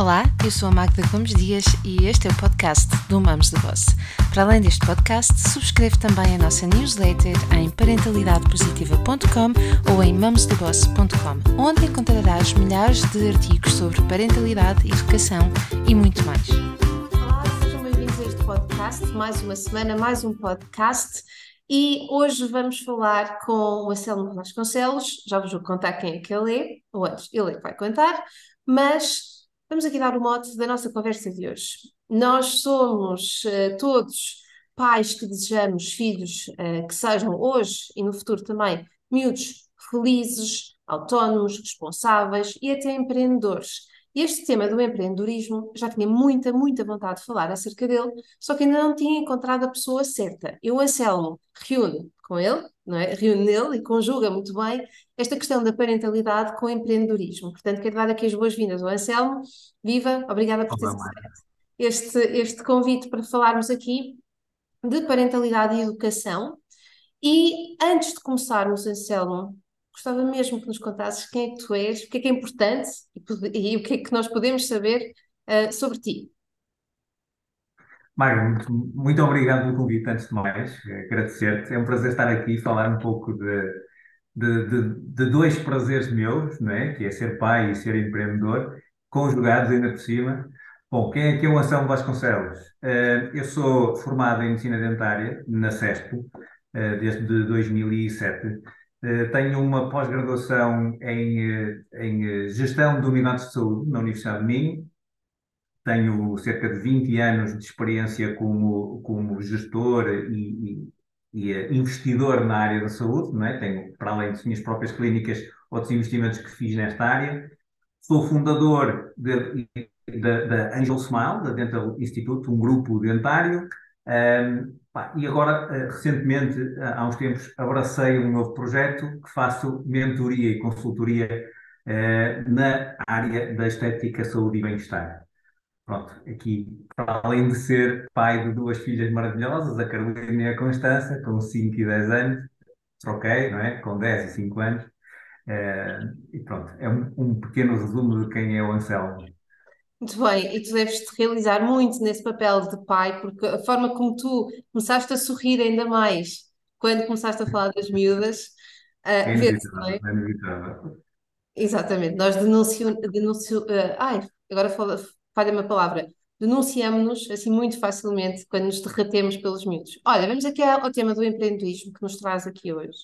Olá, eu sou a Magda Gomes Dias e este é o podcast do Mamos de Boss. Para além deste podcast, subscreve também a nossa newsletter em parentalidadepositiva.com ou em mamosdeboss.com, onde encontrarás milhares de artigos sobre parentalidade, educação e muito mais. Olá, sejam bem-vindos a este podcast. Mais uma semana, mais um podcast. E hoje vamos falar com o Anselmo Vasconcelos. Já vos vou contar quem é que ele é, ou antes, ele é que vai contar, mas Vamos aqui dar o mote da nossa conversa de hoje. Nós somos uh, todos pais que desejamos filhos uh, que sejam hoje e no futuro também miúdos felizes, autónomos, responsáveis e até empreendedores. Este tema do empreendedorismo já tinha muita, muita vontade de falar acerca dele, só que ainda não tinha encontrado a pessoa certa. Eu, Anselmo, reúno com ele, não é? reúne nele e conjuga muito bem esta questão da parentalidade com o empreendedorismo. Portanto, quero dar aqui as boas-vindas ao Anselmo. Viva, obrigada por ter aceito este, este convite para falarmos aqui de parentalidade e educação. E antes de começarmos, Anselmo, gostava mesmo que nos contasses quem é que tu és, o que é que é importante e, e o que é que nós podemos saber uh, sobre ti. Magda, muito, muito obrigado pelo convite, antes de mais, agradecer-te. É um prazer estar aqui e falar um pouco de, de, de, de, dois prazeres meus, não é? que é ser pai e ser empreendedor, conjugados ainda por cima. Bom, quem é que é o Anselmo Vasconcelos? Uh, eu sou formado em Medicina Dentária na CESP, uh, desde 2007. Eh, tenho uma pós-graduação em, eh, em eh, Gestão de Unidades de Saúde na Universidade de Minho. Tenho cerca de 20 anos de experiência como, como gestor e, e, e investidor na área da saúde. Não é? Tenho, para além das minhas próprias clínicas, outros investimentos que fiz nesta área. Sou fundador da Angel Smile, da Dental Institute, um grupo dentário. Um, Pá, e agora, eh, recentemente, eh, há uns tempos, abracei um novo projeto que faço mentoria e consultoria eh, na área da estética, saúde e bem-estar. Pronto, aqui, para além de ser pai de duas filhas maravilhosas, a Carolina e a Constança, com 5 e 10 anos, troquei, não é? Com 10 e 5 anos. e pronto, é um, um pequeno resumo de quem é o Anselmo. Muito bem, e tu deves te realizar muito nesse papel de pai, porque a forma como tu começaste a sorrir ainda mais quando começaste a falar das miúdas, uh, é inevitável, é? é inevitável. Exatamente, nós denunciamos, denuncio, uh, ai, agora falha-me a palavra, denunciamos-nos assim muito facilmente quando nos derretemos pelos miúdos. Olha, vamos aqui ao tema do empreendedorismo que nos traz aqui hoje.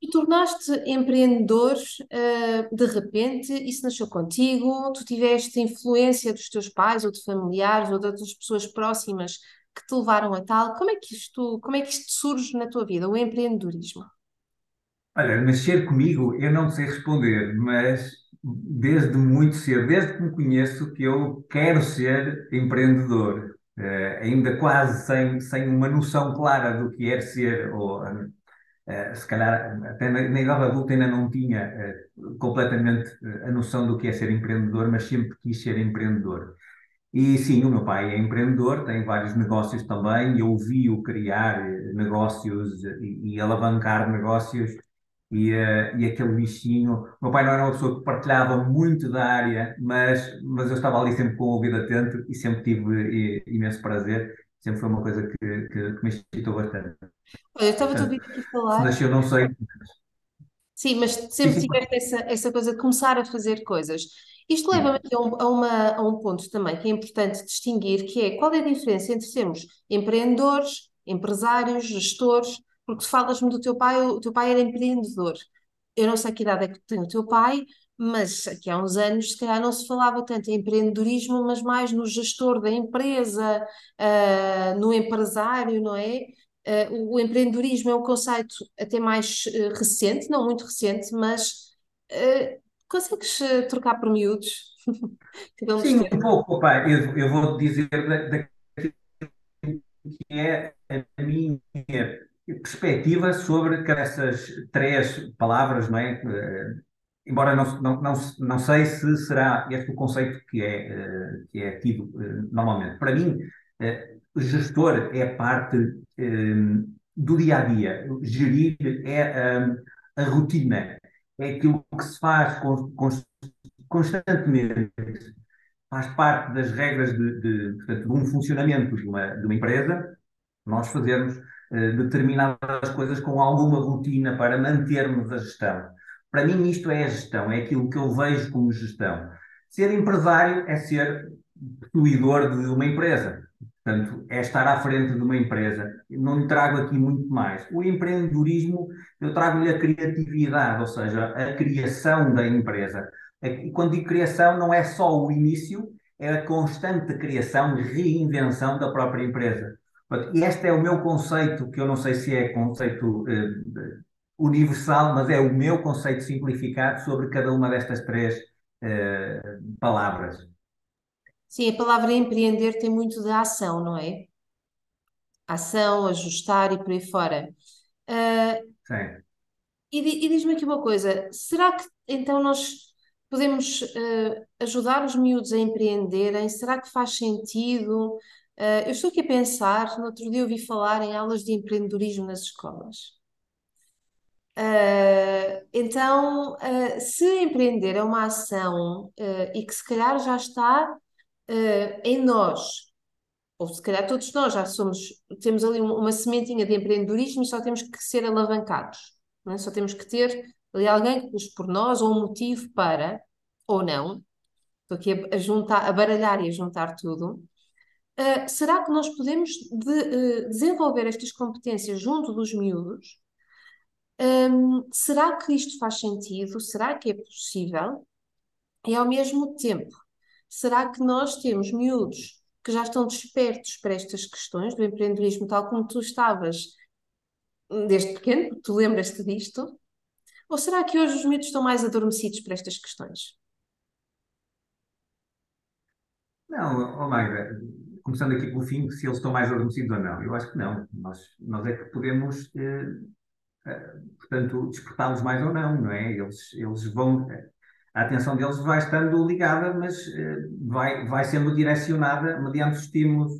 Tu tornaste empreendedor uh, de repente, isso nasceu contigo? Tu tiveste influência dos teus pais ou de familiares ou de outras pessoas próximas que te levaram a tal? Como é que isto, como é que isto surge na tua vida, o empreendedorismo? Olha, nascer comigo eu não sei responder, mas desde muito cedo, desde que me conheço, que eu quero ser empreendedor. Uh, ainda quase sem, sem uma noção clara do que é ser, ou Uh, se calhar até na, idade adulta ainda não tinha uh, completamente uh, a noção do que é ser empreendedor, mas sempre quis ser empreendedor. E sim, o meu pai é empreendedor, tem vários negócios também, eu vi-o criar negócios e, e, alavancar negócios e, e aquele bichinho. O meu pai não era uma pessoa que partilhava muito da área, mas, mas eu estava ali sempre com o ouvido atento e sempre tive imenso prazer sempre foi uma coisa que, que, que me excitou bastante. Olha, eu estava a ouvir aqui falar. Se nasceu, não sei. Sim, mas sempre tiveste essa, essa coisa de começar a fazer coisas. Isto leva-me a, um, a, uma, a um ponto também que é importante distinguir, que é qual é a diferença entre sermos empreendedores, empresários, gestores, porque falas-me do teu pai, o teu pai era empreendedor. Eu não sei que idade é que tem o teu pai, mas aqui há uns anos, se calhar, não se falava tanto em empreendedorismo, mas mais no gestor da empresa, uh, no empresário, não é? Uh, o empreendedorismo é um conceito até mais uh, recente, não muito recente, mas consegues trocar por miúdos? Sim, um pouco, pai. Eu, eu vou dizer daquilo que é a minha perspectiva sobre essas três palavras, não é? Embora não, não, não, não sei se será este o conceito que é, eh, que é tido eh, normalmente. Para mim, eh, gestor é parte do dia a dia. Gerir é a rotina, é aquilo que se faz constantemente. faz parte das regras de, de, portanto, de um funcionamento de uma, de uma empresa, nós fazermos determinadas coisas com alguma rotina para mantermos a gestão. Para mim, isto é a gestão, é aquilo que eu vejo como gestão. Ser empresário é ser possuidor de uma empresa. Portanto, é estar à frente de uma empresa. Não lhe trago aqui muito mais. O empreendedorismo, eu trago-lhe a criatividade, ou seja, a criação da empresa. E quando digo criação, não é só o início, é a constante criação, reinvenção da própria empresa. E este é o meu conceito, que eu não sei se é conceito eh, universal, mas é o meu conceito simplificado sobre cada uma destas três eh, palavras. Sim, a palavra empreender tem muito de ação, não é? Ação, ajustar e por aí fora. Uh, Sim. E, e diz-me aqui uma coisa: será que então nós podemos uh, ajudar os miúdos a empreenderem? Será que faz sentido? Uh, eu estou aqui a pensar, no outro dia ouvi falar em aulas de empreendedorismo nas escolas. Uh, então, uh, se empreender é uma ação e que se calhar já está em nós, ou se calhar todos nós já somos, temos ali uma sementinha de empreendedorismo e só temos que ser alavancados, é? Só temos que ter ali alguém que puxe por nós ou um motivo para, ou não, estou aqui a, juntar, a baralhar e a juntar tudo. Uh, será que nós podemos de, uh, desenvolver estas competências junto dos miúdos? Um, será que isto faz sentido? Será que é possível? E ao mesmo tempo, será que nós temos miúdos que já estão despertos para estas questões do empreendedorismo, tal como tu estavas desde pequeno, tu lembras-te disto? Ou será que hoje os miúdos estão mais adormecidos para estas questões? Não, oh Magda, começando aqui pelo fim, se eles estão mais adormecidos ou não. Eu acho que não. Nós, nós é que podemos, eh, portanto, despertá-los mais ou não, não é? Eles, eles vão. A atenção deles vai estando ligada, mas eh, vai, vai sendo direcionada mediante os estímulos.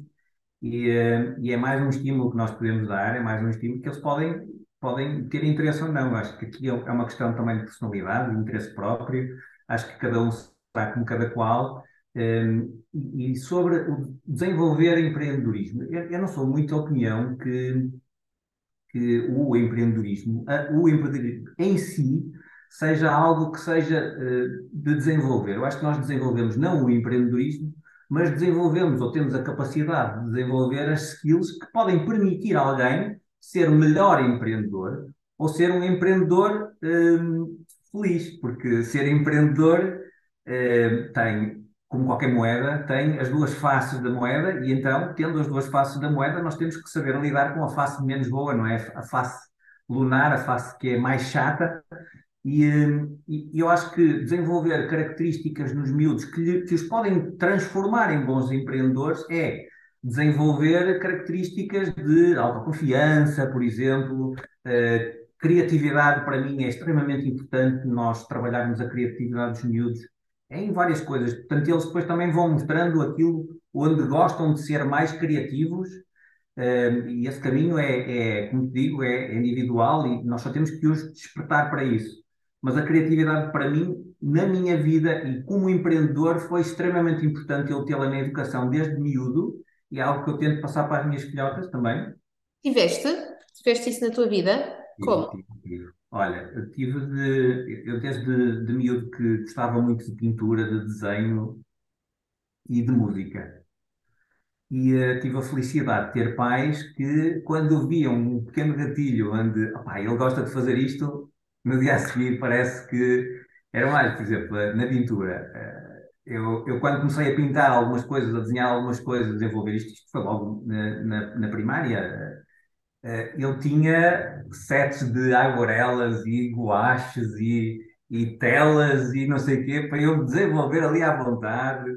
E, eh, e é mais um estímulo que nós podemos dar, é mais um estímulo que eles podem, podem ter interesse ou não. Acho que aqui é uma questão também de personalidade, de interesse próprio. Acho que cada um está como cada qual um, e sobre o desenvolver empreendedorismo, eu, não sou muito da opinião que, que o empreendedorismo, o empreendedorismo em si, seja algo que seja uh, de desenvolver. Eu acho que nós desenvolvemos não o empreendedorismo, mas desenvolvemos ou temos a capacidade de desenvolver as skills que podem permitir a alguém ser melhor empreendedor ou ser um empreendedor um, feliz, porque ser empreendedor uh, tem como qualquer moeda, tem as duas faces da moeda, e então, tendo as duas faces da moeda, nós temos que saber lidar com a face menos boa, não é? A face lunar, a face que é mais chata, e, e eu acho que desenvolver características nos miúdos que, lhe, que os podem transformar em bons empreendedores é desenvolver características de autoconfiança, por exemplo. Uh, criatividade, para mim, é extremamente importante nós trabalharmos a criatividade dos miúdos em várias coisas. Portanto, eles depois também vão mostrando aquilo onde gostam de ser mais criativos, uh, e esse caminho é, é, como te digo, é, é individual e nós só temos que os despertar para isso. Mas a criatividade, para mim, na minha vida e como empreendedor, foi extremamente importante eu tê-la na educação desde miúdo e é algo que eu tento passar para as minhas filhotas também. Tiveste? Tiveste isso na tua vida? Como? Tive, tive. Olha, eu tive de. Eu desde de miúdo que gostava muito de pintura, de desenho e de música. E uh, tive a felicidade de ter pais que, quando viam um pequeno gatilho onde opá, ele gosta de fazer isto, no dia a seguir parece que era mais, por exemplo, na pintura. Uh, eu, eu, quando comecei a pintar algumas coisas, a desenhar algumas coisas, a desenvolver isto, isto foi logo na, na, na primária, eh, ele tinha sets de aguarelas e guaches e, e telas e não sei o quê para eu desenvolver ali à vontade.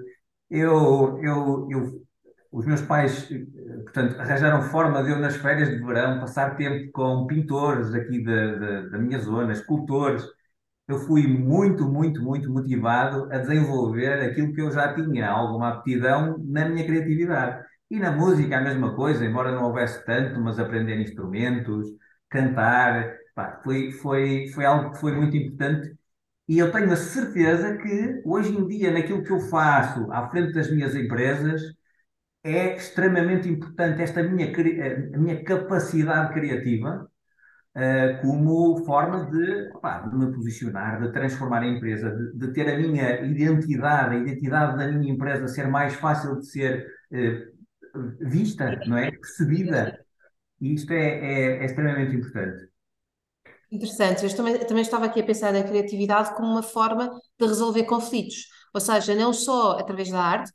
Eu, eu, eu, os meus pais, eh, portanto, arranjaram forma de eu, nas férias de verão, passar tempo com pintores aqui da, da, da minha zona, escultores. Eu fui muito, muito, muito motivado a desenvolver aquilo que eu já tinha, alguma aptidão na minha criatividade. E na música a mesma coisa, embora não houvesse tanto, mas aprender instrumentos, cantar, pá, foi, foi, foi algo que foi muito importante. E eu tenho a certeza que hoje em dia, naquilo que eu faço à frente das minhas empresas, é extremamente importante esta minha, a minha capacidade criativa uh, como forma de, de, me posicionar, de transformar a empresa, de, de, ter a minha identidade, a identidade da minha empresa ser mais fácil de ser uh, vista, não é? Percebida. E isto é, é, é extremamente importante. Interessante. Eu também, também estava aqui a pensar na criatividade como uma forma de resolver conflitos. Ou seja, não só através da arte.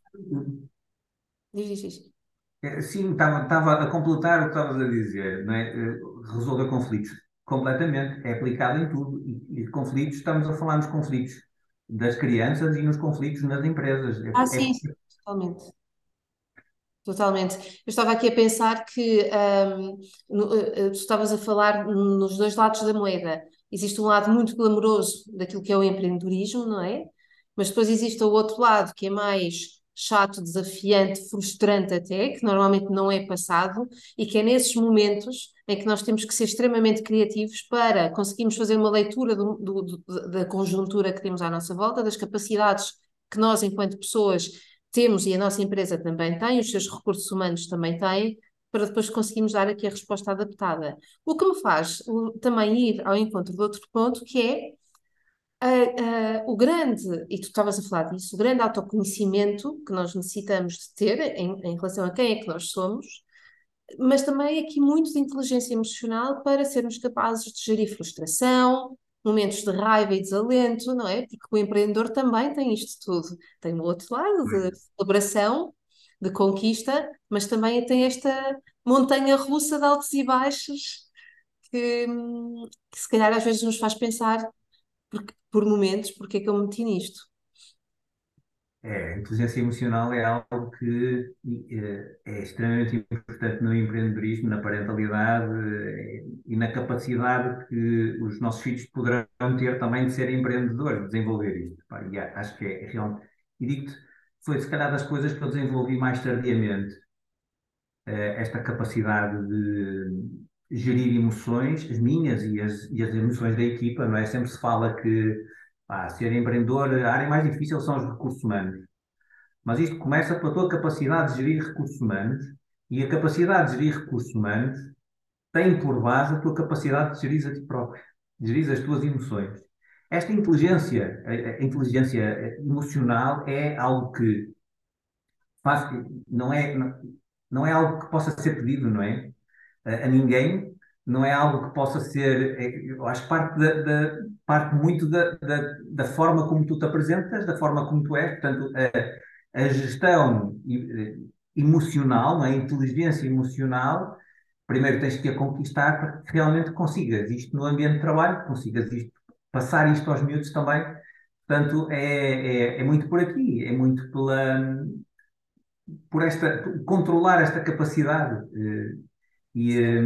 Diz, diz, diz. É, sim, estava, estava a completar o que estavas a dizer, não é? Eh, resolver conflitos. Completamente. É aplicado em tudo. E, e conflitos, estamos a falar nos conflitos das crianças e nos conflitos nas empresas. É, ah, é sim, é... totalmente. Totalmente. Eu estava aqui a pensar que um, no, uh, tu estavas a falar nos dois lados da moeda. Existe um lado muito glamouroso daquilo que é o empreendedorismo, não é? Mas depois existe o outro lado que é mais chato, desafiante, frustrante até, que normalmente não é passado, e que é nesses momentos em que nós temos que ser extremamente criativos para conseguirmos fazer uma leitura do, do, do, da conjuntura que temos à nossa volta, das capacidades que nós, enquanto pessoas, temos e a nossa empresa também tem, os seus recursos humanos também têm, para depois conseguirmos dar aqui a resposta adaptada. O que me faz também ir ao encontro de outro ponto, que é o grande, e tu estavas a falar disso, o grande autoconhecimento que nós necessitamos de ter em, em relação a quem é que nós somos, mas também aqui muito de inteligência emocional para sermos capazes de gerir frustração, momentos de raiva e desalento, não é? Porque o empreendedor também tem isto tudo. Tem o outro lado de celebração, de conquista, mas também tem esta montanha russa de altos e baixos que, que se calhar às vezes nos faz pensar por, por momentos porque é que eu me meti nisto. É, a inteligência emocional é algo que é, é extremamente importante no empreendedorismo, na parentalidade é, e na capacidade que os nossos filhos poderão ter também de ser empreendedores, de desenvolver isto. E acho que é, é realmente. E digo-te, foi se calhar das coisas que eu desenvolvi mais tardiamente, é, esta capacidade de gerir emoções, as minhas e as, e as emoções da equipa, não é? Sempre se fala que Pá, ser empreendedor, a área mais difícil são os recursos humanos. Mas isto começa pela tua capacidade de gerir recursos humanos e a capacidade de gerir recursos humanos tem por base a tua capacidade de gerir a ti próprio, de gerir as tuas emoções. Esta inteligência, a, inteligência emocional é algo que faz, não é, não, é algo que possa ser pedido, não é? A ninguém, não é algo que possa ser, é, eu acho que parte, da, da, parte muito da, da, da, forma como tu te apresentas, da forma como tu és, portanto, a, a gestão eh, emocional, a inteligência emocional, primeiro tens que a conquistar para que realmente consigas isto no ambiente de trabalho, consigas isto, passar isto aos miúdos também, portanto, é, é, é muito por aqui, é muito pela, por esta, controlar esta capacidade, eh, e eh,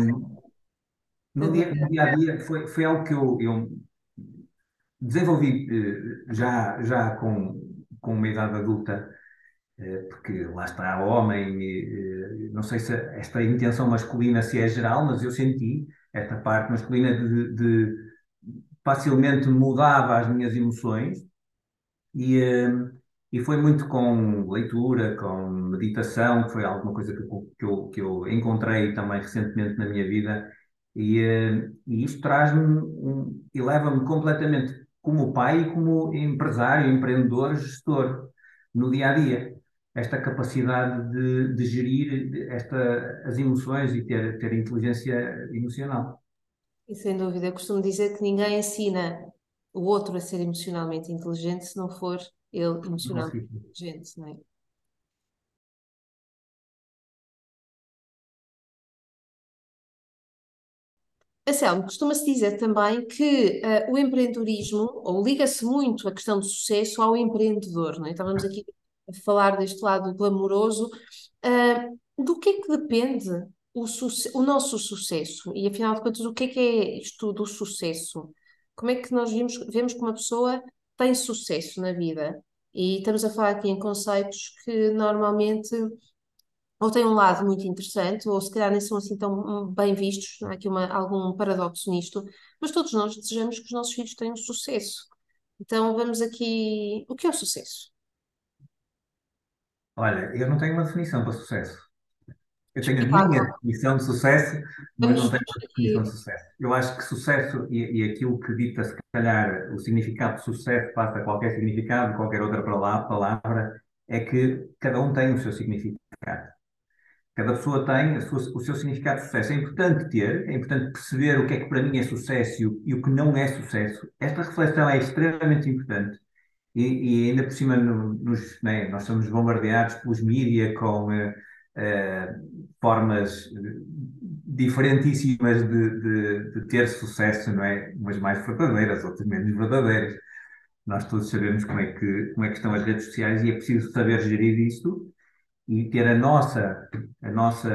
no dia, no dia a dia foi, foi algo que eu, eu desenvolvi eh, já, já com, com uma idade adulta, eh, porque lá está homem, eh, não sei se esta intenção masculina se é geral, mas eu senti esta parte masculina de, de facilmente mudava as minhas emoções e, e foi muito com leitura, com meditação, que foi alguma coisa que, que, eu, que eu encontrei também recentemente na minha vida e, uh, e isto traz-me um, e leva-me completamente como pai e como empresário, empreendedor, gestor no dia a dia. Esta capacidade de, de gerir esta, as emoções e ter, ter inteligência emocional. E sem dúvida, eu costumo dizer que ninguém ensina o outro a ser emocionalmente inteligente se não for ele emocionalmente inteligente, não é? Anselmo, costuma-se dizer também que uh, o empreendedorismo, ou liga-se muito a questão do sucesso ao empreendedor, não é? Estávamos aqui a falar deste lado glamouroso. Uh, do que é que depende o, o, nosso sucesso? E afinal de contas, o que é que é isto do sucesso? Como é que nós vemos, vemos que uma pessoa tem sucesso na vida? E estamos a falar aqui em conceitos que normalmente ou têm um lado muito interessante, ou se calhar nem são assim tão bem vistos, há aqui uma, algum paradoxo nisto, mas todos nós desejamos que os nossos filhos tenham sucesso. Então vamos aqui. O que é o sucesso? Olha, eu não tenho uma definição para sucesso. Eu tenho a minha definição de sucesso, mas Vamos não tenho uma definição de sucesso. Eu acho que sucesso e, e aquilo que dita, se calhar, o significado de sucesso passa a qualquer significado, qualquer outra pala- palavra, é que cada um tem o seu significado. Cada pessoa tem sua- o seu significado de sucesso. É importante ter, é importante perceber o que é que para mim é sucesso e o, que não é sucesso. Esta reflexão é extremamente importante. E, e ainda por cima, no- nos, né, nós somos bombardeados pelos mídia com eh, eh, formas eh, diferentíssimas de, de, de ter sucesso, não é? Umas mais verdadeiras, outras menos verdadeiras. Nós todos sabemos como é que, como é que estão as redes sociais e é preciso saber gerir isso e ter a nossa, a nossa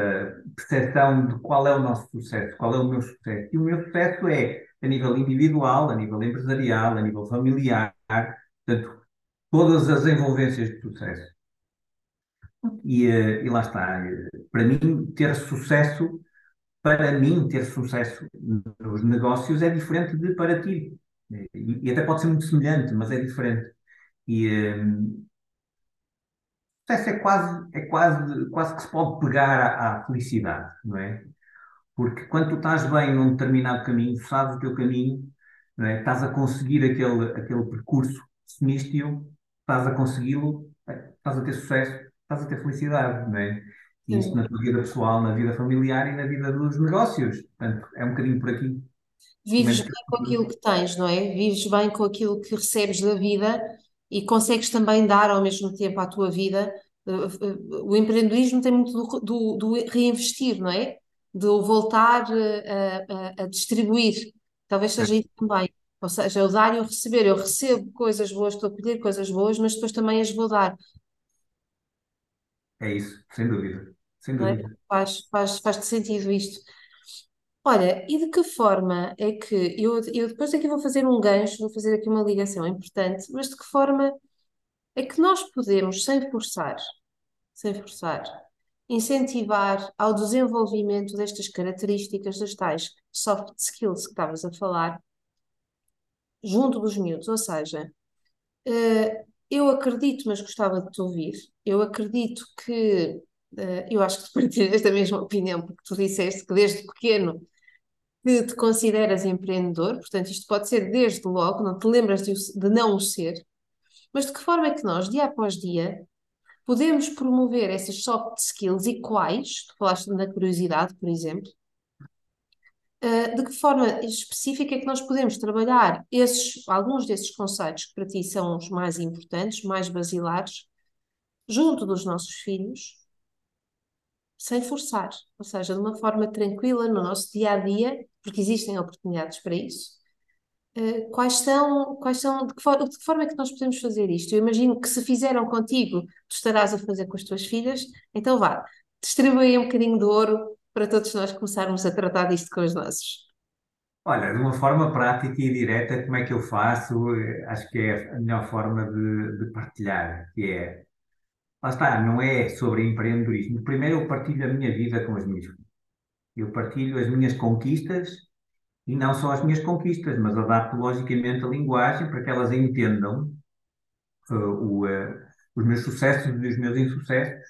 percepção de qual é o nosso sucesso, qual é o meu sucesso. E o meu sucesso é a nível individual, a nível empresarial, a nível familiar, portanto, todas as envolvências de sucesso. E, eh, e lá está. eh, Para mim, ter sucesso, para mim, ter sucesso nos negócios é diferente de para ti. E, e até pode ser muito semelhante, mas é diferente. E, eh, sucesso é quase, é quase, quase que se pode pegar à, à felicidade, não é? Porque quando tu estás bem num determinado caminho, sabes o teu caminho, não é? Estás a conseguir aquele, aquele percurso, definiste-o, estás a consegui-lo, estás a ter sucesso, estás a ter felicidade, não é? E isto Sim. na tua vida pessoal, na vida familiar e na vida dos negócios. Portanto, é um bocadinho por aqui. Vives bem com aquilo que tens, não é? Vives bem com aquilo que recebes da vida e consegues também dar ao mesmo tempo à tua vida. Eh, eh, O empreendedorismo tem muito do, do- do reinvestir, não é? Do voltar eh, a, a- a distribuir. Talvez seja isso também. Ou seja, o dar e o receber. Eu recebo coisas boas, estou a colher coisas boas, mas depois também as vou dar, É isso, sem dúvida. Sem é? dúvida. Faz, faz, faz sentido isto. Olha, e de que forma é que eu, eu depois aqui vou fazer um gancho, vou fazer aqui uma ligação importante, mas de que forma é que nós podemos, sem forçar, sem forçar, incentivar ao desenvolvimento destas características, das tais soft skills que estavas a falar, junto dos miúdos? Ou seja, eh, eu acredito, mas gostava de te ouvir, eu acredito que, eh, eu acho que partilhas da mesma opinião, porque tu disseste que desde pequeno que te consideras empreendedor, portanto, isto pode ser desde logo, não te lembras de, de não o ser, mas de que forma é que nós, dia após dia, podemos promover essas soft skills e quais, tu falaste na curiosidade, por exemplo, eh, de que forma específica é que nós podemos trabalhar esses, alguns desses conceitos que para ti são os mais importantes, mais basilares, junto dos nossos filhos, sem forçar, ou seja, de uma forma tranquila no nosso dia a dia, porque existem oportunidades para isso Eh, Quais são, quais são, de que de que forma é que nós podemos fazer isto? Eu imagino que se fizeram contigo, tu estarás a fazer com as tuas filhas, então vá, distribui um bocadinho de ouro para todos nós começarmos a tratar disto com os nossos. Olha, de uma forma prática e direta, como é que eu faço? Eh, Acho que é a melhor forma de, de partilhar, que é, lá está, não é sobre empreendedorismo. Primeiro eu partilho a minha vida com as minhas filhas. Eu partilho as minhas conquistas e não só as minhas conquistas, mas adapto logicamente a linguagem para que elas entendam eh, o, eh, os meus sucessos e os meus insucessos,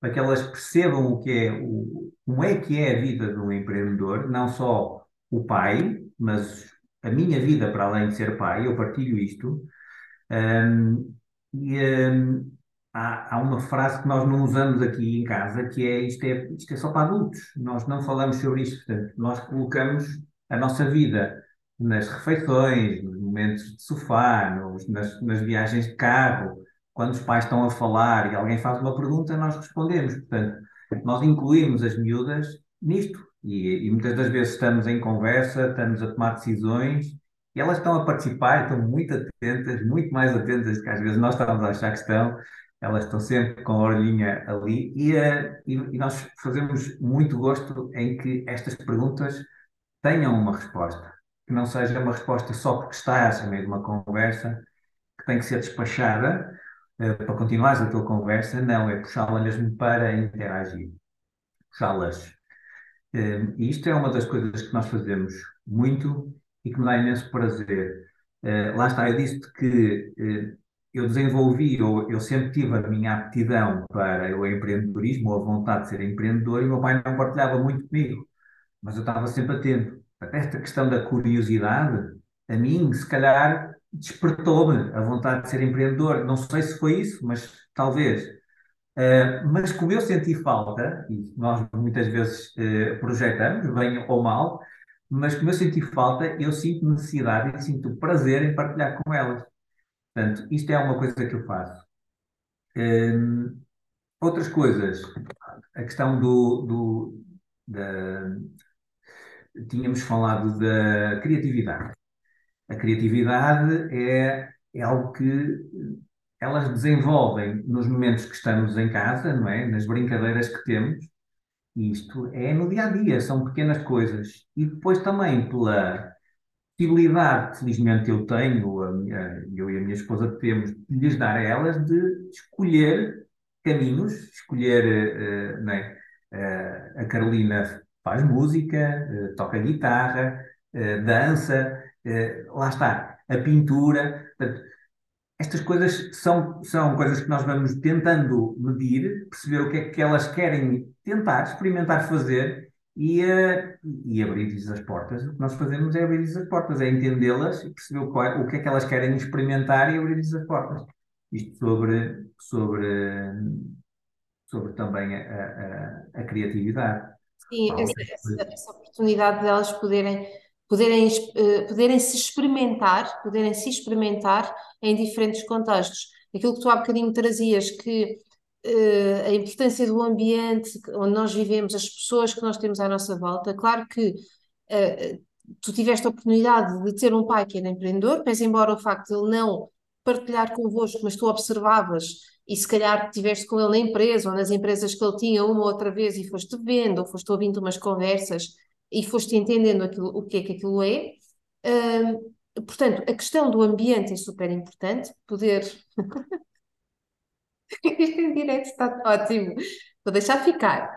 para que elas percebam o que é, o, como é que é a vida de um empreendedor, não só o pai, mas a minha vida para além de ser pai, eu partilho isto. Um, e um, há, há uma frase que nós não usamos aqui em casa, que é isto, é isto é só para adultos. Nós não falamos sobre isto. Portanto, nós colocamos a nossa vida nas refeições, nos momentos de sofá, nos- nas, nas viagens de carro, quando os pais estão a falar e alguém faz uma pergunta, nós respondemos. Portanto, nós incluímos as miúdas nisto. E, e muitas das vezes estamos em conversa, estamos a tomar decisões e elas estão a participar, estão muito atentas, muito mais atentas do que às vezes nós estamos a achar que estão. Elas estão sempre com a orelhinha ali e, eh, e, e nós fazemos muito gosto em que estas perguntas tenham uma resposta, que não seja uma resposta só porque estás de uma conversa, que tem que ser despachada, eh, para continuares a tua conversa, não, é puxá-la mesmo para interagir, puxá-las. Eh, e isto é uma das coisas que nós fazemos muito e que me dá imenso prazer. Uh, lá está, eu disse que eu desenvolvi, ou eu sempre tive a minha aptidão para o empreendedorismo, ou a vontade de ser empreendedor, e o meu pai não partilhava muito comigo, mas eu estava sempre atento. Esta questão da curiosidade, a mim, se calhar, despertou-me a vontade de ser empreendedor. Não sei se foi isso, mas talvez. Uh, mas como eu senti falta, e nós muitas vezes uh, projetamos, bem ou mal, mas como eu senti falta, eu sinto necessidade e sinto prazer em partilhar com elas. Portanto, isto é uma coisa que eu faço. Um, outras coisas, a questão do, do da, tínhamos falado da criatividade. A criatividade é, é algo que elas desenvolvem nos momentos que estamos em casa, não é? Nas brincadeiras que temos. Isto é no dia a dia, são pequenas coisas. E depois também pela possibilidade, felizmente eu tenho, a minha, eu e a minha esposa temos, de lhes dar a elas de escolher caminhos, escolher, uh, é? uh, a Carolina faz música, uh, toca guitarra, dança, lá está, a pintura. Portanto, estas coisas são, são coisas que nós vamos tentando medir, perceber o que é que elas querem tentar, experimentar fazer e, uh, e abrir-lhes as portas. O que nós fazemos é abrir-lhes as portas, é entendê-las e perceber o, qual, o que é que elas querem experimentar e abrir-lhes as portas. Isto sobre, sobre, sobre também a, a, a criatividade. Sim, essa, essa, essa, oportunidade delas poderem, poderem, uh, poderem se experimentar, poderem se experimentar em diferentes contextos. Aquilo que tu há bocadinho trazias, que uh, a importância do ambiente onde nós vivemos, as pessoas que nós temos à nossa volta. Claro que uh, tu tiveste a oportunidade de ter um pai que era empreendedor, pese embora o facto de ele não partilhar convosco, mas tu observavas e se calhar estiveste com ele na empresa ou nas empresas que ele tinha uma ou outra vez e foste vendo ou foste ouvindo umas conversas e foste entendendo aquilo, o que é que aquilo é. Portanto, a questão do ambiente é super importante, poder Isto em direto está ótimo. Vou deixar ficar.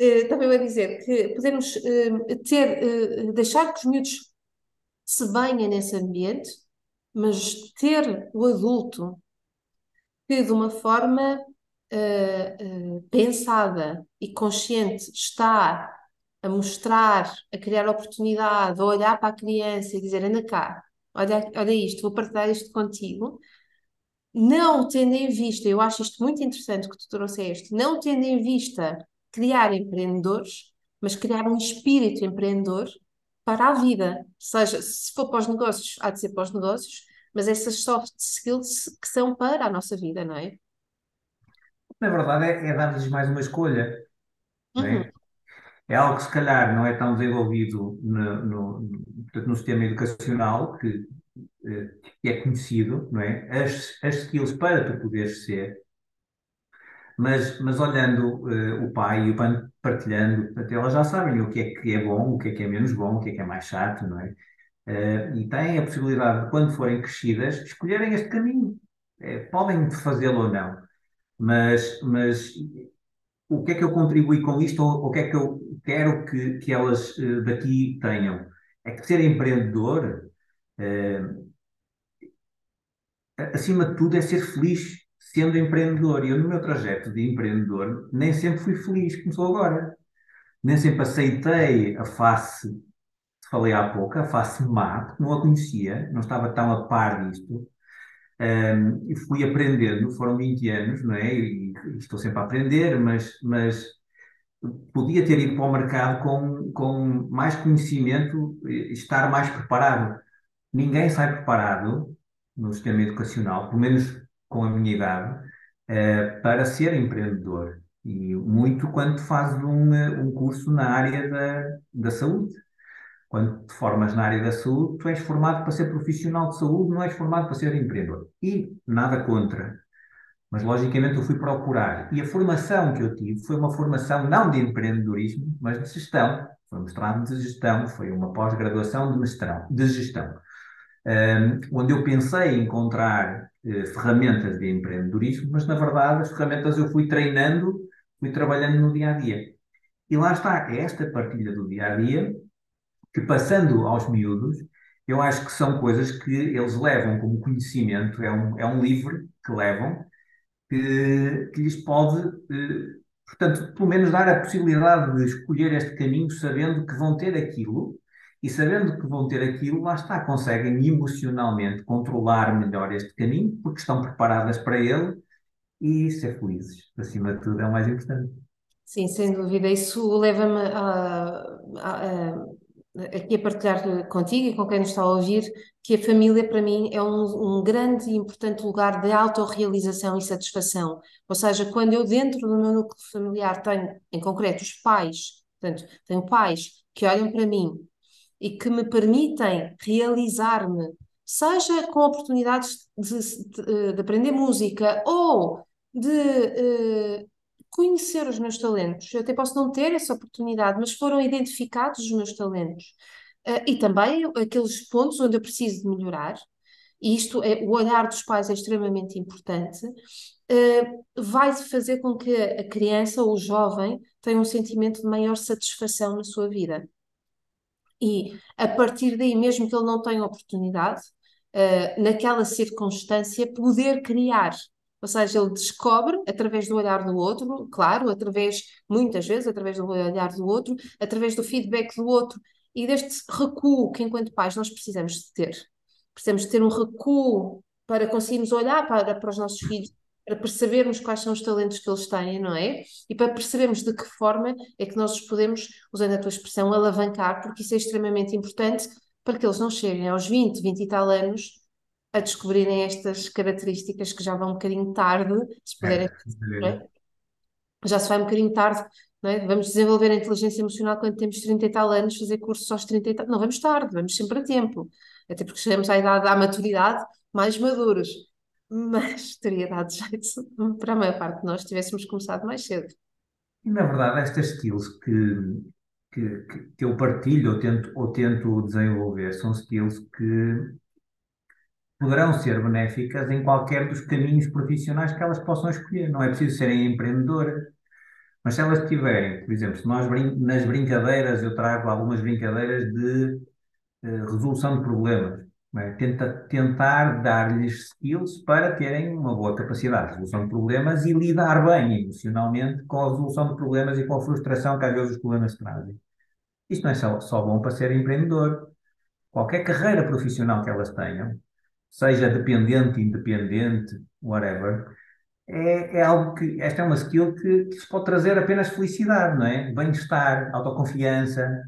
Uh, também vou dizer que podemos uh, ter, uh, deixar que os miúdos se banhem nesse ambiente, mas ter o adulto que de uma forma pensada e consciente está a mostrar, a criar oportunidade, a olhar para a criança e dizer, anda cá, olha, olha isto, vou partilhar isto contigo, não tendo em vista, eu acho isto muito interessante que tu trouxeste, não tendo em vista criar empreendedores, mas criar um espírito empreendedor para a vida. Seja, se for para os negócios, há de ser para os negócios, mas essas soft skills que são para a nossa vida, não é? Na verdade, é, é dar-lhes mais uma escolha. É? Uhum. É? é? algo que, se calhar, não é tão desenvolvido no, no, no, no sistema educacional, que que é conhecido, não é? As, as skills para tu poderes ser, mas, mas olhando uh, o pai e o pai partilhando, até elas já sabem o que é que é bom, o que é que é menos bom, o que é que é mais chato, não é? Uh, e têm a possibilidade de, quando forem crescidas, escolherem este caminho. É, podem fazê-lo ou não, mas, mas o que é que eu contribuí com isto ou o que é que eu quero que, que elas daqui tenham? É que ser empreendedor acima de tudo, é ser feliz sendo empreendedor. E eu, no meu trajeto de empreendedor, nem sempre fui feliz, como sou agora. Nem sempre aceitei a face, falei há pouco, a face má, porque não a conhecia, não estava tão a par disto. Um, e fui aprendendo, foram 20 anos, não é? E, e, estou sempre a aprender, mas, mas podia ter ido para o mercado com, com mais conhecimento, estar mais preparado ninguém sai preparado no sistema educacional, pelo menos com a minha idade, uh, para ser empreendedor. E muito quando fazes um, eh, um curso na área da, da saúde. Quando te formas na área da saúde, tu és formado para ser profissional de saúde, não és formado para ser empreendedor. E nada contra. Mas, logicamente, eu fui procurar. E a formação que eu tive foi uma formação não de empreendedorismo, mas de gestão. Foi um mestrado de gestão, foi uma pós-graduação de mestrado, de gestão onde eu pensei encontrar uh, ferramentas de empreendedorismo, mas na verdade as ferramentas eu fui treinando, fui trabalhando no dia a dia. E lá está, é esta partilha do dia a dia que, passando aos miúdos, eu acho que são coisas que eles levam como conhecimento, é um, é um livro que levam, que, que lhes pode, eh, portanto, pelo menos dar a possibilidade de escolher este caminho sabendo que vão ter aquilo, e sabendo que vão ter aquilo, lá está, conseguem emocionalmente controlar melhor este caminho, porque estão preparadas para ele e ser felizes, acima de tudo, é o mais importante. Sim, sem dúvida. Isso leva-me a, a, a aqui a partilhar contigo e com quem nos está a ouvir que a família para mim é um, um grande e importante lugar de autorrealização e satisfação. Ou seja, quando eu dentro do meu núcleo familiar tenho, em concreto, os pais, portanto, tenho pais que olham para mim e que me permitem realizar-me, seja com oportunidades de, de, de aprender música ou de uh, conhecer os meus talentos. Eu até posso não ter essa oportunidade, mas foram identificados os meus talentos. Uh, e também aqueles pontos onde eu preciso de melhorar, e isto é o olhar dos pais é extremamente importante, uh, vai fazer com que a criança ou o jovem tenha um sentimento de maior satisfação na sua vida. E a partir daí, mesmo que ele não tenha oportunidade, uh, naquela circunstância, poder criar ou seja, ele descobre através do olhar do outro, claro, através, muitas vezes, através do olhar do outro, através do feedback do outro e deste recuo que, enquanto pais, nós precisamos de ter. Precisamos de ter um recuo para conseguirmos olhar para, para os nossos filhos, para percebermos quais são os talentos que eles têm, não é? E para percebermos de que forma é que nós os podemos, usando a tua expressão, alavancar, porque isso é extremamente importante para que eles não cheguem aos 20, 20 e tal anos a descobrirem estas características que já vão um bocadinho tarde, se puderem, é, é? já se vai um bocadinho tarde, é? Vamos desenvolver a inteligência emocional quando temos 30 e tal anos, fazer cursos aos 30 e tal. Não vamos tarde, vamos sempre a tempo. Até porque chegamos à idade, à maturidade, mais maduros. Mas teria dado jeito para a maior parte de nós tivéssemos começado mais cedo. E, na verdade, estas skills que, que, que eu partilho ou tento, ou tento desenvolver são skills que poderão ser benéficas em qualquer dos caminhos profissionais que elas possam escolher. Não é preciso serem empreendedoras, mas se elas tiverem, por exemplo, se nós brin nas brincadeiras, eu trago algumas brincadeiras de uh, resolução de problemas. É? Tenta, tentar dar-lhes skills para terem uma boa capacidade de resolução de problemas e lidar bem emocionalmente com a resolução de problemas e com a frustração que às vezes os problemas trazem. Isto não é só, só bom para ser empreendedor. Qualquer carreira profissional que elas tenham, seja dependente, independente, whatever, é, é algo que, esta é uma skill que, que se pode trazer apenas felicidade, não é? Bem-estar, autoconfiança.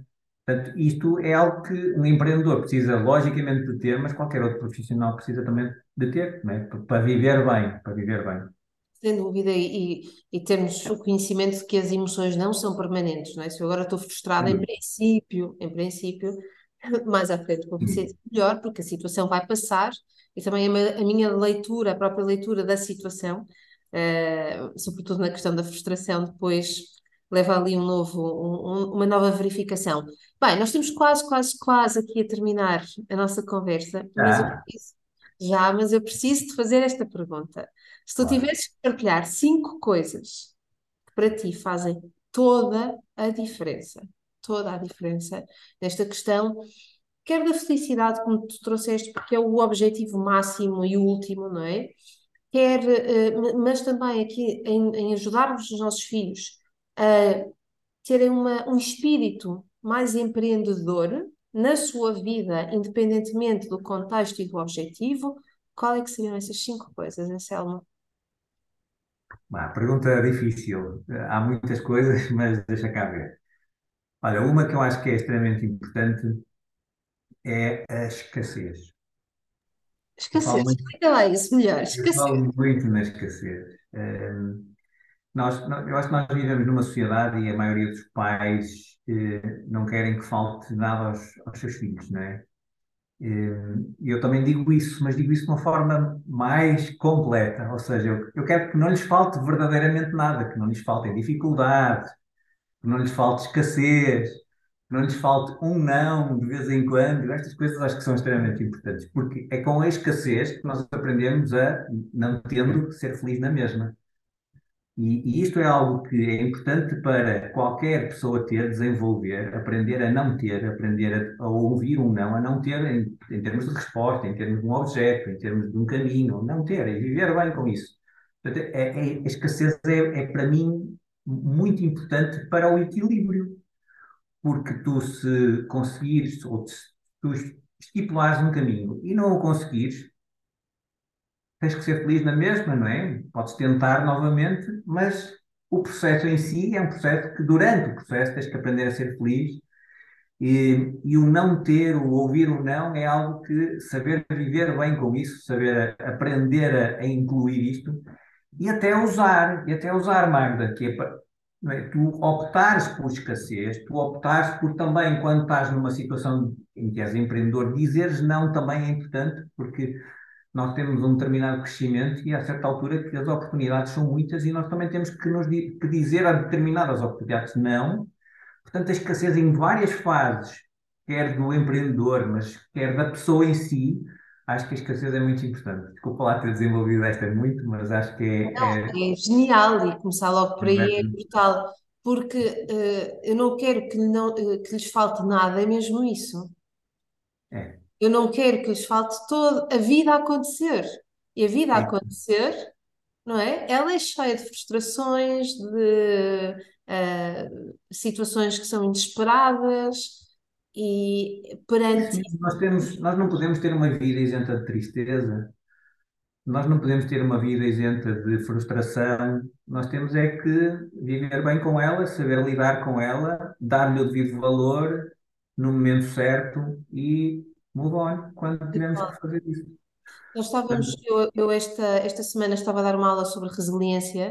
Portanto, isto é algo que um empreendedor precisa logicamente de ter, mas qualquer outro profissional precisa também de ter, é? Para viver bem, para viver bem. Sem dúvida, e, e temos o conhecimento de que as emoções não são permanentes, não é? Se eu agora estou frustrada, em princípio, em princípio, mais à frente vou ser melhor, porque a situação vai passar e também a, a minha leitura, a própria leitura da situação, uh, sobretudo na questão da frustração, depois leva ali um novo, um, uma nova verificação. Bem, nós temos quase, quase, quase aqui a terminar a nossa conversa, mas eu preciso, já, mas eu preciso de fazer esta pergunta. Se tu tivesses que partilhar cinco coisas que para ti fazem toda a diferença, toda a diferença nesta questão quer da felicidade, como tu trouxeste, porque é o objetivo máximo e último, não é? Quer, uh, mas também aqui em, em ajudarmos os nossos filhos a terem uma, um espírito mais empreendedor na sua vida, independentemente do contexto e do objetivo, qual é que seriam essas cinco coisas, Anselmo? A pergunta é difícil. Há muitas coisas, mas deixa cá ver. Olha, uma que eu acho que é extremamente importante é a escassez. Escassez, explica lá isso melhor. Eu falo muito na escassez. Um, nós, eu acho que nós vivemos numa sociedade e a maioria dos pais eh, não querem que falte nada aos, aos seus filhos, não é? Hum, e eu também digo isso, mas digo isso de uma forma mais completa, ou seja, eu, eu quero que não lhes falte verdadeiramente nada, que não lhes faltem dificuldades, que não lhes falte escassez, não lhes falte um não de vez em quando, estas coisas acho que são extremamente importantes, porque é com a escassez que nós aprendemos a, não tendo, ser feliz na mesma. E, e, isto é algo que é importante para qualquer pessoa ter, desenvolver, aprender a não ter, aprender a, a ouvir um não, a não ter em, em, termos de resposta, em termos de um objeto, em termos de um caminho, não ter, e viver bem com isso. Portanto, é, é, a escassez é, é, para mim, muito importante para o equilíbrio, porque tu se conseguires, ou se tu estipulares um caminho e não o conseguires, tens que ser feliz na mesma, não é? Podes tentar novamente, mas o processo em si é um processo que, durante o processo, tens que aprender a ser feliz. E, e o não ter, o ouvir o não, é algo que saber viver bem com isso, saber aprender a, a incluir isto e até usar, e até usar, Magda, que é é? tu optares por escassez, tu optares por também, quando estás numa situação em que és empreendedor, dizeres não também é importante, porque nós temos um determinado crescimento e a certa altura que as oportunidades são muitas e nós também temos que nos que dizer a determinadas oportunidades não. Portanto, a escassez em várias fases, quer do empreendedor, mas quer da pessoa em si, acho que a escassez é muito importante. Desculpa lá ter desenvolvido esta muito, mas acho que é, não, é... é genial e começar logo por aí é brutal, porque uh, eu não quero que, não, uh, que lhes falte nada, é mesmo isso. É. Eu não quero que lhes falte toda a vida a acontecer. E a vida a acontecer, não é? Ela é cheia de frustrações, de uh, situações que são inesperadas e perante. Sim, nós, temos, nós não podemos ter uma vida isenta de tristeza, nós não podemos ter uma vida isenta de frustração, nós temos é que viver bem com ela, saber lidar com ela, dar-lhe o devido valor no momento certo e move on quando tivermos que fazer isso. Nós estávamos, eu, eu esta, esta semana estava a dar uma aula sobre resiliência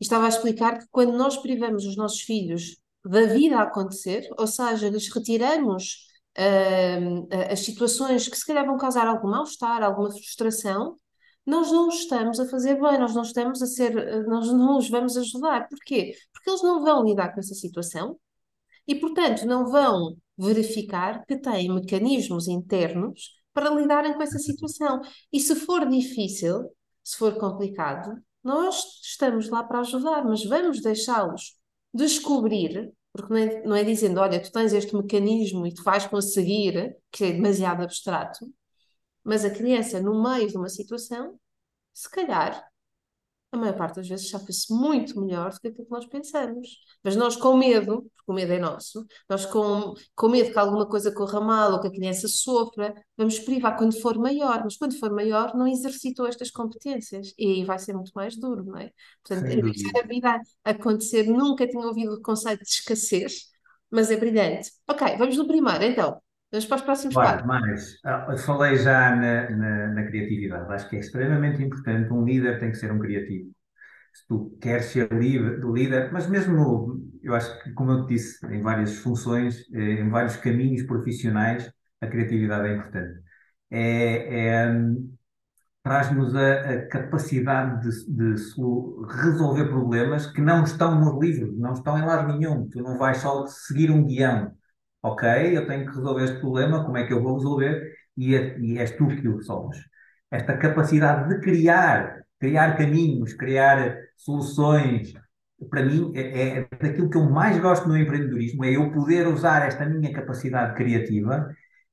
e estava a explicar que quando nós privamos os nossos filhos da vida a acontecer, ou seja, lhes retiramos uh, as situações que se calhar vão causar algum mal-estar, alguma frustração, nós não estamos a fazer bem, nós não estamos a ser, nós não os vamos ajudar. Porquê? Porque eles não vão lidar com essa situação e, portanto, não vão verificar que têm mecanismos internos para lidarem com essa situação. E se for difícil, se for complicado, nós estamos lá para ajudar, mas vamos deixá-los descobrir, porque não é, não é dizendo, olha, tu tens este mecanismo e tu vais conseguir, que é demasiado abstrato, mas a criança, no meio de uma situação, se calhar a maior parte das vezes safa-se muito melhor do que aquilo que nós pensamos. Mas nós, com medo, porque o medo é nosso, nós com, com medo que alguma coisa corra mal ou que a criança sofra, vamos privar quando for maior, mas quando for maior não exercitou estas competências e aí vai ser muito mais duro, não é? Portanto, a vida acontecer, nunca tinha ouvido o conceito de escassez, mas é brilhante. Ok, vamos no primeiro então. Vamos para os próximos Claro, mas ah, falei já na, na, na criatividade. Acho que é extremamente importante. Um líder tem que ser um criativo. Se tu queres ser líder, mas mesmo, eu acho que, como eu te disse, em várias funções, eh, em vários caminhos profissionais, a criatividade é importante. É, é, traz-nos a, a, capacidade de, de, resolver problemas que não estão nos livros, não estão em lado nenhum. Tu não vais só seguir um guião ok, eu tenho que resolver este problema, como é que eu vou resolver? E, é, e és tu que o resolves. Esta capacidade de criar, criar caminhos, criar soluções, para mim é, é daquilo que eu mais gosto no empreendedorismo, é eu poder usar esta minha capacidade criativa,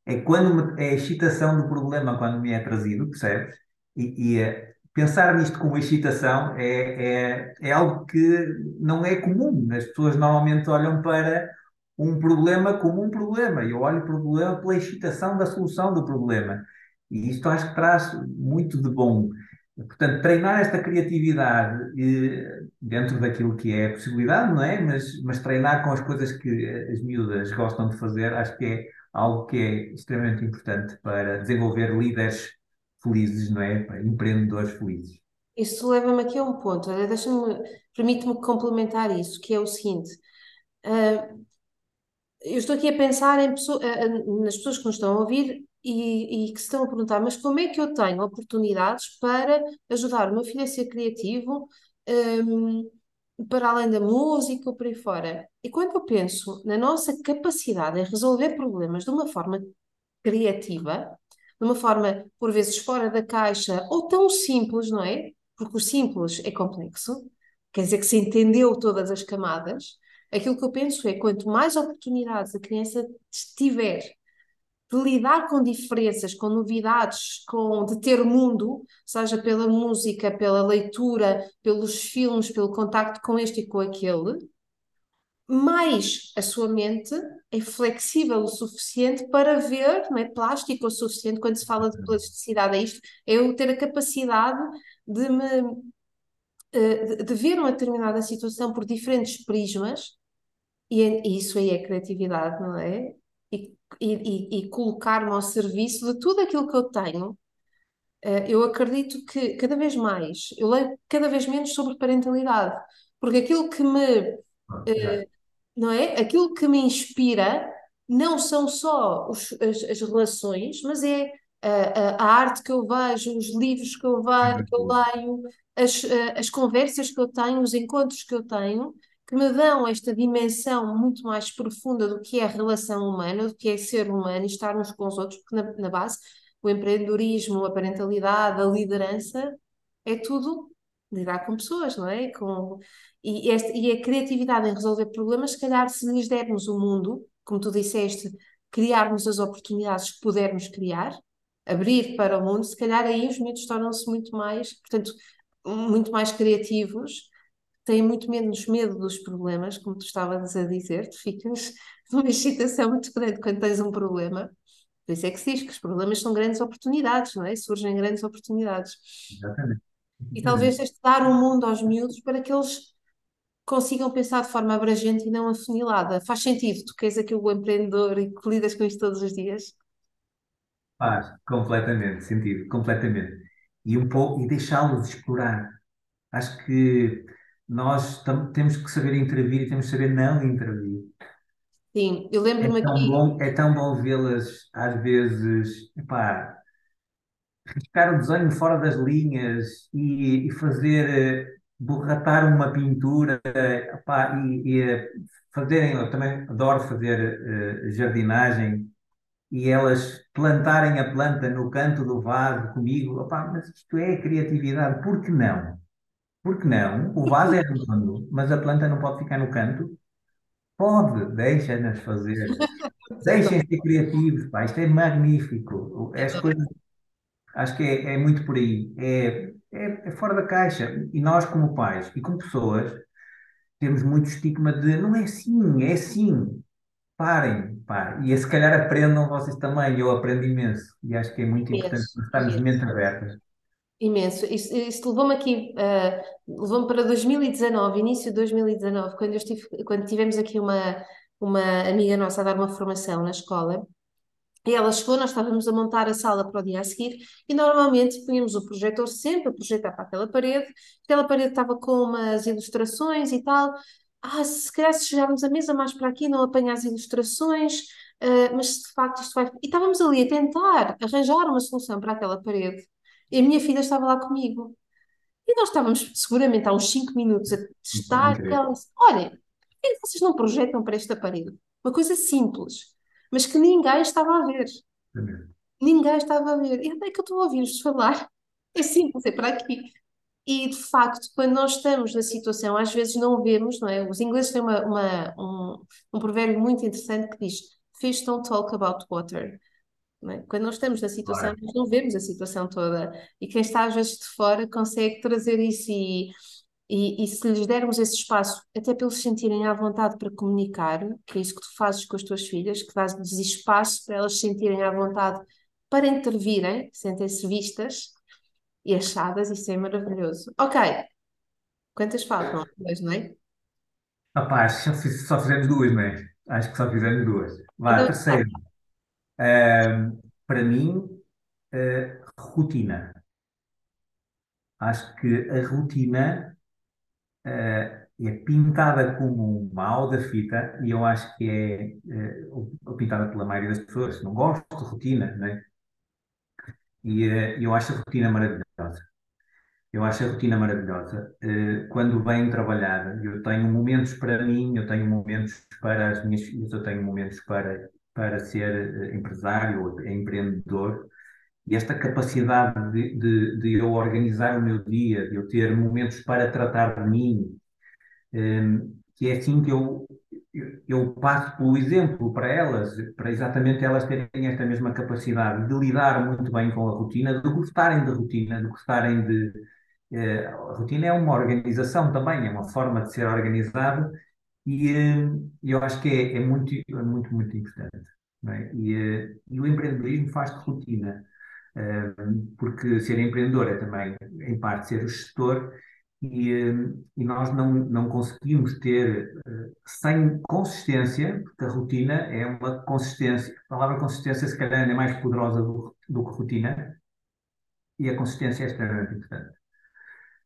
é quando me, é a excitação do problema quando me é trazido, percebes? E, e é, pensar nisto como excitação é, é, é algo que não é comum. As pessoas normalmente olham para um problema como um problema. Eu olho o problema pela excitação da solução do problema. E isto acho que traz muito de bom. Portanto, treinar esta criatividade eh, dentro daquilo que é a possibilidade, não é? Mas, mas treinar com as coisas que as miúdas gostam de fazer, acho que é algo que é extremamente importante para desenvolver líderes felizes, não é? Para empreendedores felizes. Isso leva-me aqui a um ponto. Permite-me complementar isso, que é o seguinte. Uh, eu estou aqui a pensar em pessoa, nas pessoas que nos estão a ouvir e, e, que se estão a perguntar, mas como é que eu tenho oportunidades para ajudar o meu filho a ser criativo, um, para além da música ou por aí fora? E quando eu penso na nossa capacidade em resolver problemas de uma forma criativa, de uma forma por vezes fora da caixa ou tão simples, não é? Porque o simples é complexo. quer dizer que se entendeu todas as camadas. Aquilo que eu penso é quanto mais oportunidades a criança tiver de lidar com diferenças, com novidades, com de ter mundo, seja pela música, pela leitura, pelos filmes, pelo contacto com este e com aquele, mais a sua mente é flexível o suficiente para ver, não é plástico o suficiente quando se fala de plasticidade, é isto, é eu ter a capacidade de me eh, de ver uma determinada situação por diferentes prismas, e, e isso aí é criatividade, não é? E, e, e colocar-me ao serviço de tudo aquilo que eu tenho. Uh, eu acredito que cada vez mais, eu leio cada vez menos sobre parentalidade, porque aquilo que me, uh, não é? Aquilo que me inspira não são só os, as, as, relações, mas é a, a, a, arte que eu vejo, os livros que eu, vejo, que eu leio, as, as conversas que eu tenho, os encontros que eu tenho, que me dão esta dimensão muito mais profunda do que é a relação humana, do que é ser humano e estar uns com os outros, porque na, na base o empreendedorismo, a parentalidade, a liderança, é tudo lidar com pessoas, não é? Com, e, e a criatividade em resolver problemas, se calhar se lhes dermos o mundo, como tu disseste, criarmos as oportunidades que pudermos criar, abrir para o mundo, se calhar aí os miúdos tornam-se muito mais, portanto, muito mais criativos, têm muito menos medo dos problemas, como tu estavas a dizer, tu ficas numa excitação muito grande quando tens um problema. Por isso é que se diz que os problemas são grandes oportunidades, não é? Surgem grandes oportunidades. Exatamente. E talvez este dar um mundo aos miúdos para que eles consigam pensar de forma abrangente e não afunilada. Faz sentido? Tu queres aqui o empreendedor e que lidas com isto todos os dias? Faz completamente sentido, completamente. E um pouco e deixá-los explorar. Acho que nós temos que saber intervir e temos que saber não intervir. Sim, eu lembro-me É tão aqui. bom, é tão bom vê-las às vezes, epá, riscar o desenho fora das linhas e, e fazer, eh, borratar uma pintura, epá, e, e eh, fazerem, eu também adoro fazer eh, jardinagem e elas plantarem a planta no canto do vaso comigo, epá, mas isto é criatividade, por que não? Por que não? O vaso é redondo, mas a planta não pode ficar no canto? Pode, deixa-nas fazer. Deixem ser criativos, pá, isto é magnífico. As coisas, acho que é, é muito por aí. É, é, é fora da caixa. E nós, como pais e como pessoas, temos muito estigma de não é assim, é assim. Parem, pá. E se calhar aprendam vocês também. Eu aprendo imenso. E acho que é muito importante estarmos de imenso. Imenso. Isso, isso levou-me aqui, uh, levou-me para 2019, início de 2019, quando, eu estive, quando tivemos aqui uma, uma amiga nossa a dar uma formação na escola. E ela chegou, nós estávamos a montar a sala para o dia a seguir e normalmente punhamos o projetor sempre a projetar para aquela parede. Aquela parede estava com umas ilustrações e tal. Ah, se calhar se chegarmos a mesa mais para aqui não apanha as ilustrações, uh, mas de facto isto vai... E estávamos ali a tentar arranjar uma solução para aquela parede. E a minha filha estava lá comigo. E nós estávamos seguramente há uns 5 minutos a testar. E ela disse: Olhem, por que vocês não projetam para esta parede? Uma coisa simples, mas que ninguém estava a ver. Ninguém estava a ver. E até que eu estou a ouvir-vos falar. É simples, é para aqui. E de facto, quando nós estamos na situação, às vezes não vemos, não é? Os ingleses têm uma, uma, um, um provérbio muito interessante que diz: Fish don't talk about water. É? Quando nós estamos na situação, nós não vemos a situação toda. E quem está às vezes de fora consegue trazer isso e, e, e se lhes dermos esse espaço, até para eles se sentirem à vontade para comunicar, que é isso que tu fazes com as tuas filhas, que dás-lhes espaço para elas se sentirem à vontade para intervirem, sentem-se vistas e achadas, isso é maravilhoso. Ok, quantas faltam? Duas, não é? Rapaz, só, fiz- só fizemos duas, não é? Acho que só fizemos duas. Vá, Então, terceiro. Ahm, para mim, eh, rotina. Acho que a rotina, eh, é pintada como um mal da fita e eu acho que é, ou pintada pela maioria das pessoas. Não gosto de rotina, né? E eh, eu acho a rotina maravilhosa. Eu acho a rotina maravilhosa. Quando bem trabalhada, eu tenho momentos para mim, eu tenho momentos para as minhas filhas, eu tenho momentos para, para ser eh, empresário ou empreendedor. E esta capacidade de, de, de eu organizar o meu dia, de eu ter momentos para tratar de mim, um, que é assim que eu, eu, passo pelo exemplo para elas, para exatamente elas terem esta mesma capacidade de lidar muito bem com a rotina, de gostarem da rotina, de gostarem de. Uh, a rotina é uma organização também, é uma forma de ser organizado e uh, eu acho que é, é, muito, é muito, muito importante. É? E, uh, e, o empreendedorismo faz de rotina, porque ser empreendedor é também, em parte, ser o gestor e, e nós não, não conseguimos ter sem consistência, porque a rotina é uma consistência, a palavra consistência se calhar é mais poderosa do, do que rotina, e a consistência é extremamente importante.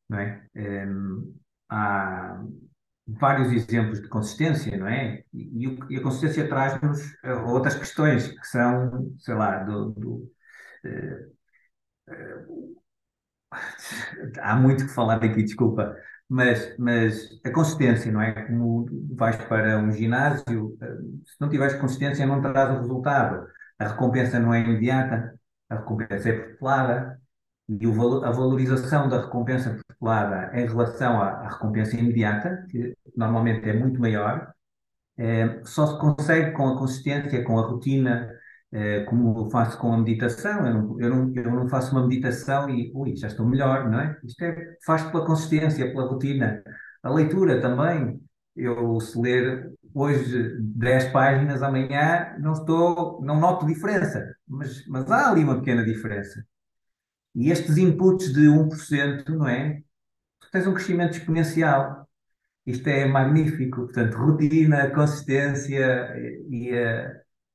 Não é? Um, há vários exemplos de consistência, não é? E, e a consistência traz-nos uh, outras questões que são, sei lá, do, do uh, há muito que falar aqui, desculpa, mas, mas a consistência, não é? Como vais para um ginásio, eh, se não tiveres consistência, não terás o resultado. A recompensa não é imediata, a recompensa é protelada, e a valorização da recompensa protelada em relação à, à recompensa imediata, que normalmente é muito maior, é, só se consegue com a consistência, com a rotina, eh, como eu faço com a meditação, eu não, eu não, eu não faço uma meditação e, ui, já estou melhor, não é? Isto é, faz pela consistência, pela rotina. A leitura também, eu se ler hoje 10 páginas amanhã, não estou, não noto diferença, mas, mas há ali uma pequena diferença. E estes inputs de 1%, não é? Tens um crescimento exponencial. Isto é magnífico. Portanto, rotina, consistência e, e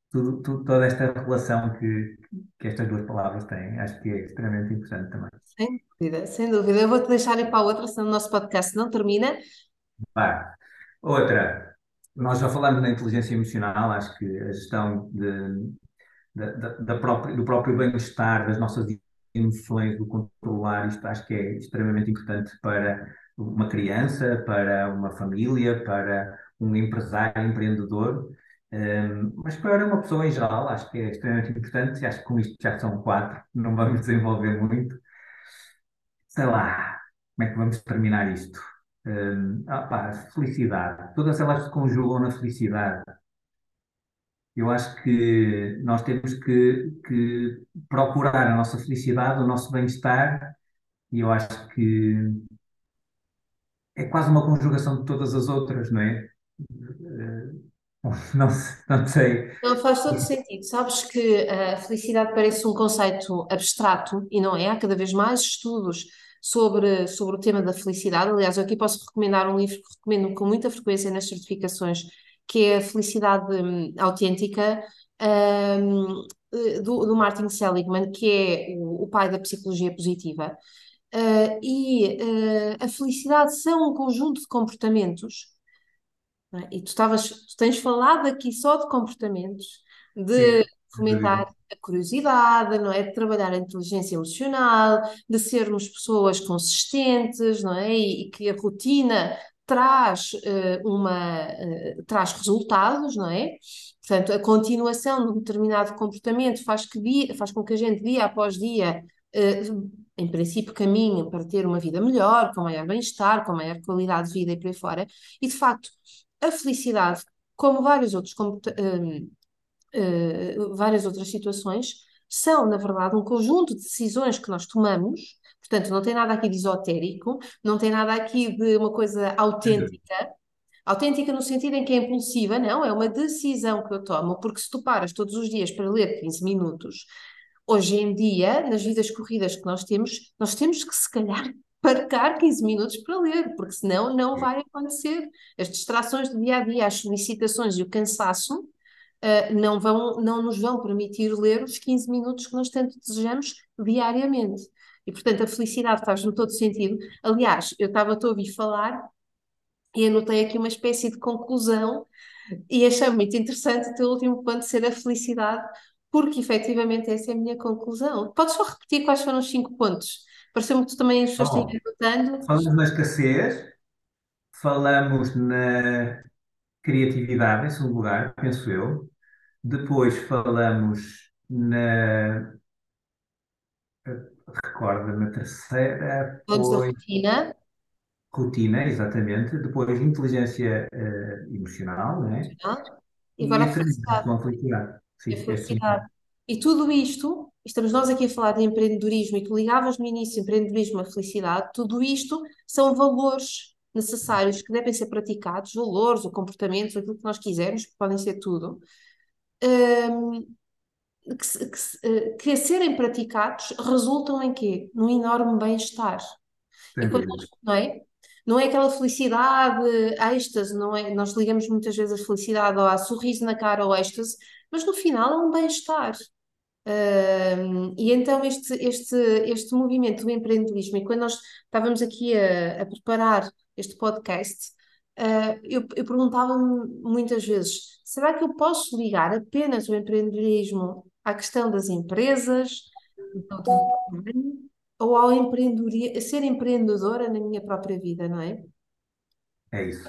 tudo, tudo, toda esta relação que, que estas duas palavras têm, acho que é extremamente importante também. Sem dúvida, sem dúvida. Eu vou-te deixar ir para a outra, senão o nosso podcast não termina. Outra, nós já falamos na inteligência emocional, acho que a gestão de, da, da, da própria, do próprio bem-estar, das nossas emoções, do controlar, isto acho que é extremamente importante para uma criança, para uma família, para um empresário, empreendedor. Um, mas para uma pessoa em geral, acho que é extremamente importante. Acho que com isto já são quatro, não vamos desenvolver muito. Sei lá, como é que vamos terminar isto? Um, ah, pá, felicidade. Todas elas se conjugam na felicidade. Eu acho que nós temos que, que procurar a nossa felicidade, o nosso bem-estar, e eu acho que é quase uma conjugação de todas as outras, não é? Não, não sei. Não faz todo sentido. Sabes que a felicidade parece um conceito abstrato e não é. Há cada vez mais estudos sobre, sobre o tema da felicidade. Aliás, eu aqui posso recomendar um livro que recomendo com muita frequência nas certificações, que é a Felicidade hum, Autêntica, um, do, do Martin Seligman, que é o, o pai da psicologia positiva. Uh, e uh, a felicidade são um conjunto de comportamentos é? E tu, estavas, tu tens falado aqui só de comportamentos, de Sim, fomentar a curiosidade, não é? De trabalhar a inteligência emocional, de sermos pessoas consistentes, não é? E, e que a rotina traz uh, uma uh, traz resultados, não é? Portanto, a continuação de um determinado comportamento faz, que dia, faz com que a gente, dia após dia, uh, em princípio, caminhe para ter uma vida melhor, com maior bem-estar, com maior qualidade de vida e por aí fora. E, de facto, a felicidade, como vários outros, várias outras situações, são, na verdade, um conjunto de decisões que nós tomamos. Portanto, não tem nada aqui de esotérico, não tem nada aqui de uma coisa autêntica. Autêntica no sentido em que é impulsiva, não, é uma decisão que eu tomo, porque se tu paras todos os dias para ler 15 minutos, hoje em dia, nas vidas corridas que nós temos, nós temos que, se calhar, parcar 15 minutos para ler, porque senão não vai acontecer. As distrações do dia a dia, as solicitações e o cansaço uh, não, vão, não nos vão permitir ler os 15 minutos que nós tanto desejamos diariamente. E, portanto, a felicidade faz-me todo sentido. Aliás, eu estava a ouvir falar e anotei aqui uma espécie de conclusão e achei muito interessante o teu último ponto ser a felicidade, porque efetivamente essa é a minha conclusão. Podes só repetir quais foram os cinco pontos? Pareceu-me que tu também foste Bom, anotando. falamos na escassez, falamos na criatividade, em segundo lugar, penso eu. Depois falamos na. Recorda, na terceira Pontos da foi rotina. rotina, exatamente. Depois, inteligência uh, emocional, né? E agora a felicidade. A felicidade. Sim, a é felicidade. E tudo isto, estamos nós aqui a falar de empreendedorismo e tu ligavas no início empreendedorismo à felicidade, tudo isto são valores necessários que devem ser praticados, valores ou comportamentos, aquilo que nós quisermos, podem ser tudo, um, que, que, eh, que, a serem praticados resultam em quê? Num enorme bem-estar. Não é? Não é aquela felicidade, êxtase, não é? Nós ligamos muitas vezes a felicidade ou a sorriso na cara ou êxtase, mas no final é um bem-estar. Uh, e então este, este, este movimento do empreendedorismo, e quando nós estávamos aqui a, a preparar este podcast, uh, eu, eu perguntava-me muitas vezes: será que eu posso ligar apenas o empreendedorismo à questão das empresas, do ou ao empreendedoria, ser empreendedora na minha própria vida, não é? É isso.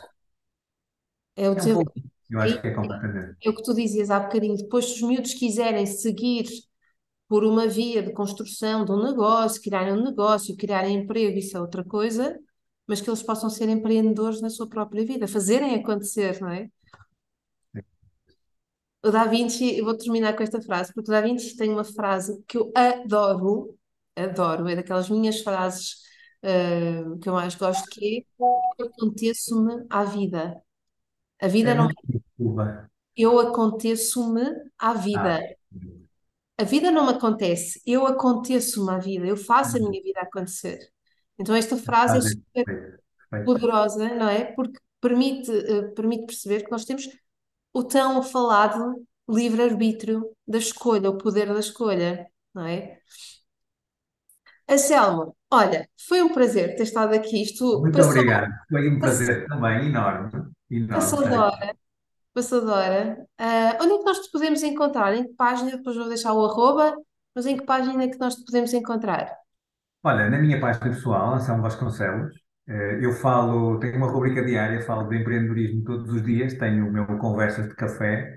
É o é um pouco, eu acho que é completamente. É o que tu dizias há bocadinho. Depois, se os miúdos quiserem seguir por uma via de construção de um negócio, criarem um negócio, criarem emprego, isso é outra coisa, mas que eles possam ser empreendedores na sua própria vida, fazerem acontecer, não é? O Da Vinci, eu vou terminar com esta frase, porque o Da Vinci tem uma frase que eu adoro, adoro, é daquelas minhas frases uh, que eu mais gosto, que é aconteço-me à vida. A vida é não é. Eu aconteço-me à vida. Ah. A vida não me acontece, eu aconteço-me à vida, eu faço a minha vida acontecer. Então esta frase é super poderosa, não é? Porque permite, uh, permite perceber que nós temos o tão falado livre-arbítrio da escolha, o poder da escolha, não é? Anselmo, olha, foi um prazer ter estado aqui. Isto Muito passou, obrigado. Foi um prazer passou, também enorme. enorme passou de hora. Passou de hora. Uh, onde é que nós te podemos encontrar? Em que página? Depois vou deixar o arroba, mas em que página é que nós te podemos encontrar? Olha, na minha página pessoal, Anselmo Vasconcelos, eu falo, tenho uma rubrica diária, falo de empreendedorismo todos os dias, tenho o meu Conversas de Café,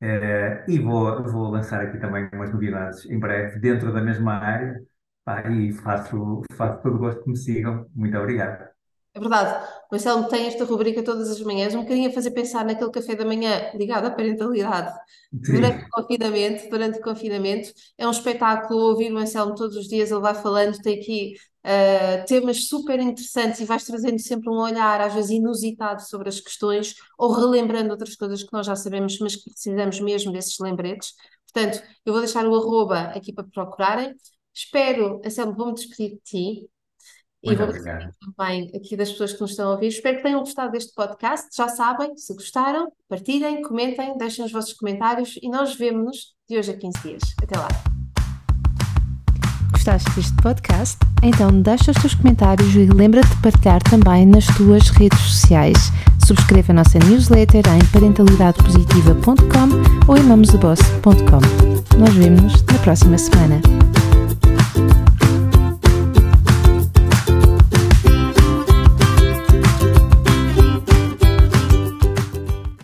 eh, e vou, vou lançar aqui também umas novidades em breve dentro da mesma área. E faço, faço todo o gosto que me sigam. Muito obrigado. É verdade. O Anselmo tem esta rubrica todas as manhãs, um bocadinho a fazer pensar naquele café da manhã ligado à parentalidade. Sim. Durante o confinamento, durante o confinamento, é um espetáculo ouvir o Anselmo todos os dias, ele vai falando, tem aqui uh, temas super interessantes e vais trazendo sempre um olhar, às vezes inusitado, sobre as questões, ou relembrando outras coisas que nós já sabemos, mas que precisamos mesmo desses lembretes. Portanto, eu vou deixar o arroba aqui para procurarem. Espero, Anselmo, vou-me despedir de ti. E Muito vou obrigado. também aqui das pessoas que nos estão a ouvir. Espero que tenham gostado deste podcast. Já sabem, se gostaram, partilhem, comentem, deixem os vossos comentários e nós vemos-nos de hoje a 15 dias. Até lá. Gostaste deste podcast? Então deixa os teus comentários e lembra-te de partilhar também nas tuas redes sociais. Subscreva a nossa newsletter em parentalidadepositiva.com ou em mamosdeboss.com. Nós vemos-nos na próxima semana.